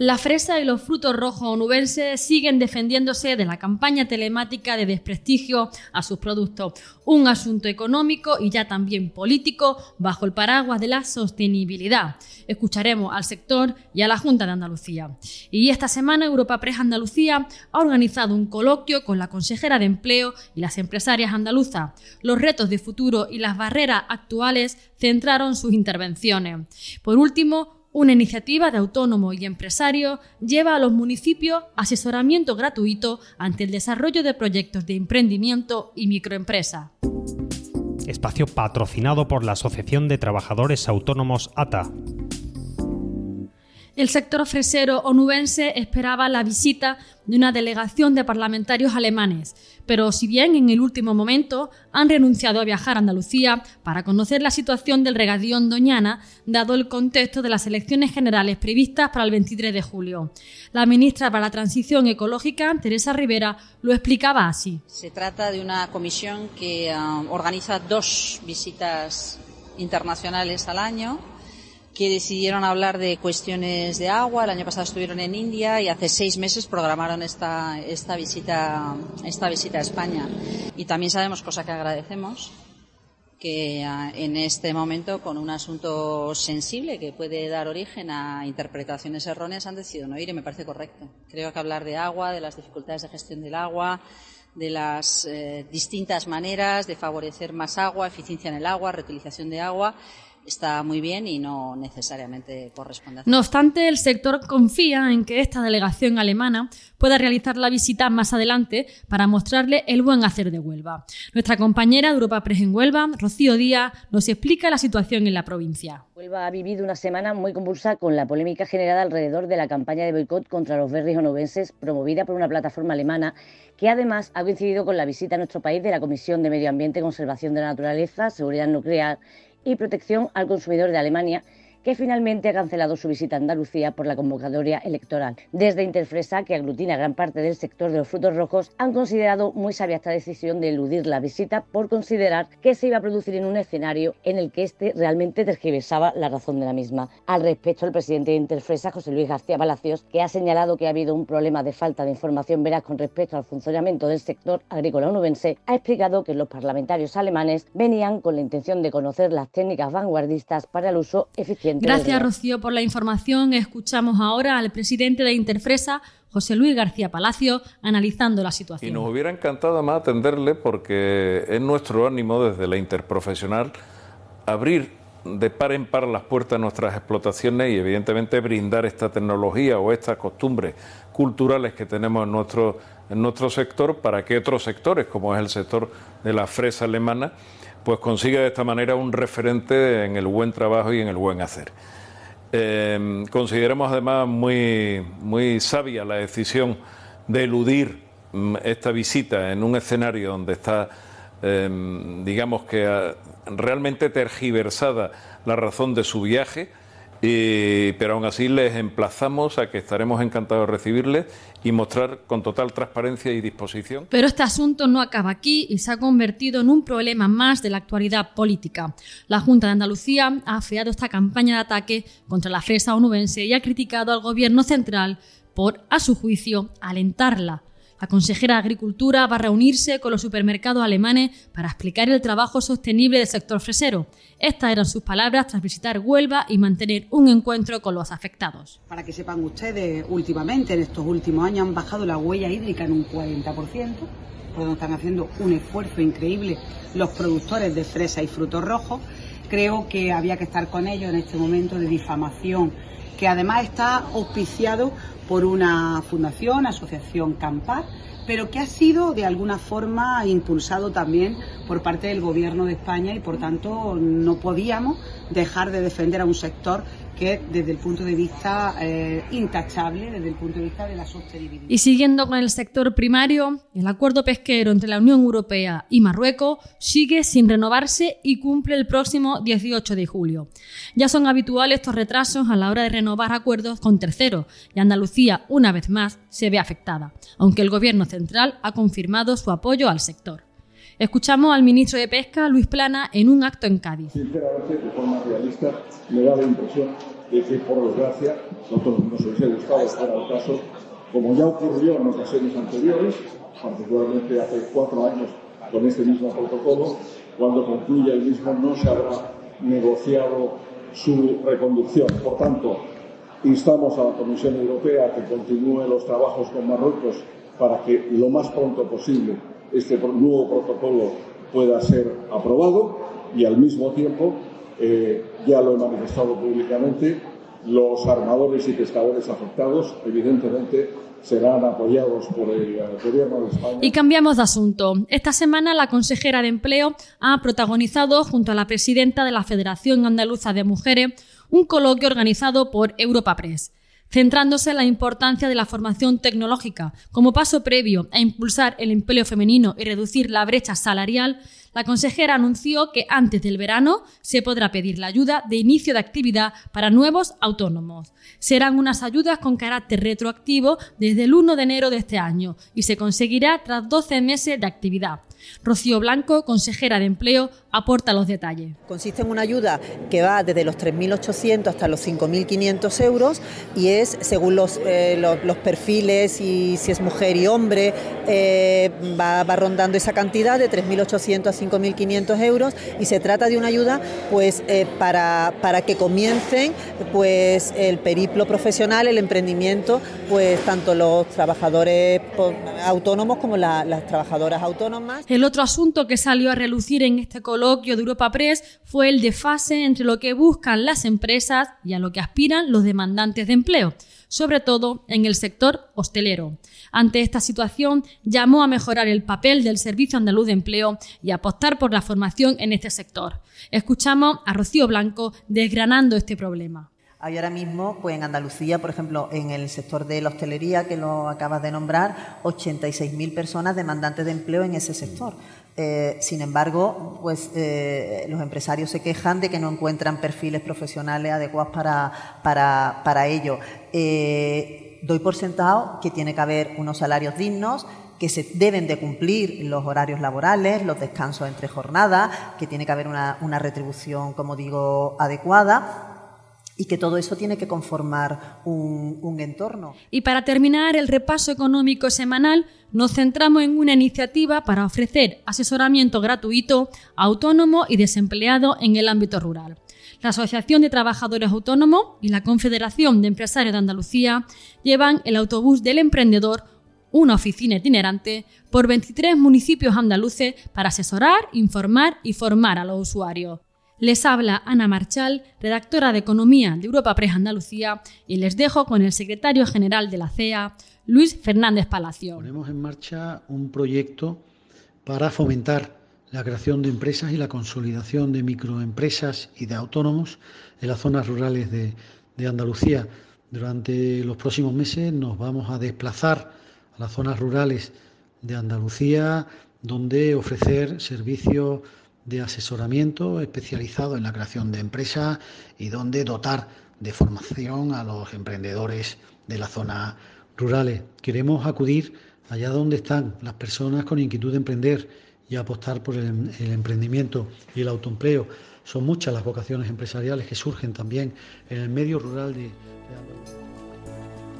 La fresa y los frutos rojos onubenses siguen defendiéndose de la campaña telemática de desprestigio a sus productos, un asunto económico y ya también político bajo el paraguas de la sostenibilidad. Escucharemos al sector y a la Junta de Andalucía. Y esta semana Europa Press Andalucía ha organizado un coloquio con la consejera de Empleo y las empresarias andaluzas. Los retos de futuro y las barreras actuales centraron sus intervenciones. Por último, una iniciativa de autónomos y empresarios lleva a los municipios asesoramiento gratuito ante el desarrollo de proyectos de emprendimiento y microempresa. Espacio patrocinado por la Asociación de Trabajadores Autónomos ATA. El sector fresero onubense esperaba la visita de una delegación de parlamentarios alemanes, pero si bien en el último momento han renunciado a viajar a Andalucía para conocer la situación del regadío Doñana, dado el contexto de las elecciones generales previstas para el 23 de julio. La ministra para la Transición Ecológica, Teresa Rivera, lo explicaba así. Se trata de una comisión que uh, organiza dos visitas internacionales al año que decidieron hablar de cuestiones de agua. El año pasado estuvieron en India y hace seis meses programaron esta, esta, visita, esta visita a España. Y también sabemos, cosa que agradecemos, que ah, en este momento, con un asunto sensible que puede dar origen a interpretaciones erróneas, han decidido no ir y me parece correcto. Creo que hablar de agua, de las dificultades de gestión del agua, de las eh, distintas maneras de favorecer más agua, eficiencia en el agua, reutilización de agua, está muy bien y no necesariamente corresponde. No obstante, el sector confía en que esta delegación alemana pueda realizar la visita más adelante para mostrarle el buen hacer de Huelva. Nuestra compañera de Europa Press en Huelva, Rocío Díaz, nos explica la situación en la provincia. Huelva ha vivido una semana muy convulsa con la polémica generada alrededor de la campaña de boicot contra los berries onubenses promovida por una plataforma alemana que además ha coincidido con la visita a nuestro país de la Comisión de Medio Ambiente, Conservación de la Naturaleza, Seguridad Nuclear y protección al consumidor de Alemania que finalmente ha cancelado su visita a Andalucía por la convocatoria electoral. Desde Interfresa, que aglutina gran parte del sector de los frutos rojos, han considerado muy sabia esta decisión de eludir la visita por considerar que se iba a producir en un escenario en el que éste realmente tergiversaba la razón de la misma. Al respecto, el presidente de Interfresa, José Luis García Palacios, que ha señalado que ha habido un problema de falta de información veraz con respecto al funcionamiento del sector agrícola onubense, ha explicado que los parlamentarios alemanes venían con la intención de conocer las técnicas vanguardistas para el uso eficiente Gracias, Rocío, por la información. Escuchamos ahora al presidente de Interfresa, José Luis García Palacio, analizando la situación. Y nos hubiera encantado más atenderle porque es nuestro ánimo desde la interprofesional abrir de par en par las puertas a nuestras explotaciones y evidentemente brindar esta tecnología o estas costumbres culturales que tenemos en nuestro, en nuestro sector para que otros sectores, como es el sector de la fresa alemana, pues consigue de esta manera un referente en el buen trabajo y en el buen hacer. Eh, consideramos además muy, muy sabia la decisión de eludir mm, esta visita en un escenario donde está, em, digamos que ah, realmente tergiversada la razón de su viaje pero aún así les emplazamos a que estaremos encantados de recibirles y mostrar con total transparencia y disposición. Pero este asunto no acaba aquí y se ha convertido en un problema más de la actualidad política. La Junta de Andalucía ha afeado esta campaña de ataque contra la fresa onubense y ha criticado al gobierno central por, a su juicio, alentarla. La consejera de Agricultura va a reunirse con los supermercados alemanes para explicar el trabajo sostenible del sector fresero. Estas eran sus palabras tras visitar Huelva y mantener un encuentro con los afectados. Para que sepan ustedes, últimamente, en estos últimos años, han bajado la huella hídrica en un 40%, por lo están haciendo un esfuerzo increíble los productores de fresa y frutos rojos. Creo que había que estar con ellos en este momento de difamación que además está auspiciado por una fundación, Asociación Campar, pero que ha sido de alguna forma impulsado también por parte del Gobierno de España y por tanto no podíamos dejar de defender a un sector que es desde el punto de vista eh, intachable, desde el punto de vista de la sostenibilidad. Y siguiendo con el sector primario, el acuerdo pesquero entre la Unión Europea y Marruecos sigue sin renovarse y cumple el próximo 18 de julio. Ya son habituales estos retrasos a la hora de renovar acuerdos con terceros y Andalucía, una vez más, se ve afectada, aunque el Gobierno central ha confirmado su apoyo al sector. Escuchamos al ministro de Pesca, Luis Plana, en un acto en Cádiz. Sinceramente, de forma realista, me da la impresión de que, por desgracia, nosotros nos hubiese gustado fuera el caso, como ya ocurrió en ocasiones anteriores, particularmente hace cuatro años con este mismo protocolo, cuando concluya el mismo no se habrá negociado su reconducción. Por tanto, instamos a la Comisión Europea a que continúe los trabajos con Marruecos para que lo más pronto posible este nuevo protocolo pueda ser aprobado y al mismo tiempo, eh, ya lo he manifestado públicamente, los armadores y pescadores afectados, evidentemente, serán apoyados por el Gobierno de España. Y cambiamos de asunto. Esta semana la consejera de Empleo ha protagonizado, junto a la presidenta de la Federación Andaluza de Mujeres, un coloquio organizado por Europa Press centrándose en la importancia de la formación tecnológica como paso previo a impulsar el empleo femenino y reducir la brecha salarial, la consejera anunció que antes del verano se podrá pedir la ayuda de inicio de actividad para nuevos autónomos. Serán unas ayudas con carácter retroactivo desde el 1 de enero de este año y se conseguirá tras 12 meses de actividad. Rocío Blanco, consejera de Empleo, aporta los detalles. Consiste en una ayuda que va desde los 3.800 hasta los 5.500 euros y es según eh, los, los, perfiles y si es mujer y hombre, eh, va, va, rondando esa cantidad de 3.800 a 5.500 euros y se trata de una ayuda pues eh, para, para que comiencen pues el periplo profesional, el emprendimiento, pues tanto los trabajadores autónomos como las trabajadoras autónomas. El otro asunto que salió a relucir en este coloquio de Europa Press fue el desfase entre lo que buscan las empresas y a lo que aspiran los demandantes de empleo sobre todo en el sector hostelero. Ante esta situación, llamó a mejorar el papel del Servicio Andaluz de Empleo y apostar por la formación en este sector. Escuchamos a Rocío Blanco desgranando este problema. Hay ahora mismo, pues en Andalucía, por ejemplo, en el sector de la hostelería, que lo acabas de nombrar, 86.000 personas demandantes de empleo en ese sector. Eh, sin embargo, pues eh, los empresarios se quejan de que no encuentran perfiles profesionales adecuados para, para, para ello. Eh, doy por sentado que tiene que haber unos salarios dignos, que se deben de cumplir los horarios laborales, los descansos entre jornadas, que tiene que haber una, una retribución, como digo, adecuada y que todo eso tiene que conformar un, entorno. Y para terminar el repaso económico semanal, nos centramos en una iniciativa para ofrecer asesoramiento gratuito a autónomo y desempleado en el ámbito rural. La Asociación de Trabajadores Autónomos y la Confederación de Empresarios de Andalucía llevan el autobús del emprendedor, una oficina itinerante, por 23 municipios andaluces para asesorar, informar y formar a los usuarios. Les habla Ana Marchal, redactora de Economía de Europa Press Andalucía, y les dejo con el secretario general de la CEA, Luis Fernández Palacio. Ponemos en marcha un proyecto para fomentar la creación de empresas y la consolidación de microempresas y de autónomos en las zonas rurales de, de Andalucía. Durante los próximos meses nos vamos a desplazar a las zonas rurales de Andalucía, donde ofrecer servicios de asesoramiento especializado en la creación de empresas y donde dotar de formación a los emprendedores de las zonas rurales. Queremos acudir allá donde están las personas con inquietud de emprender y apostar por el, emprendimiento y el autoempleo. Son muchas las vocaciones empresariales que surgen también en el medio rural de, de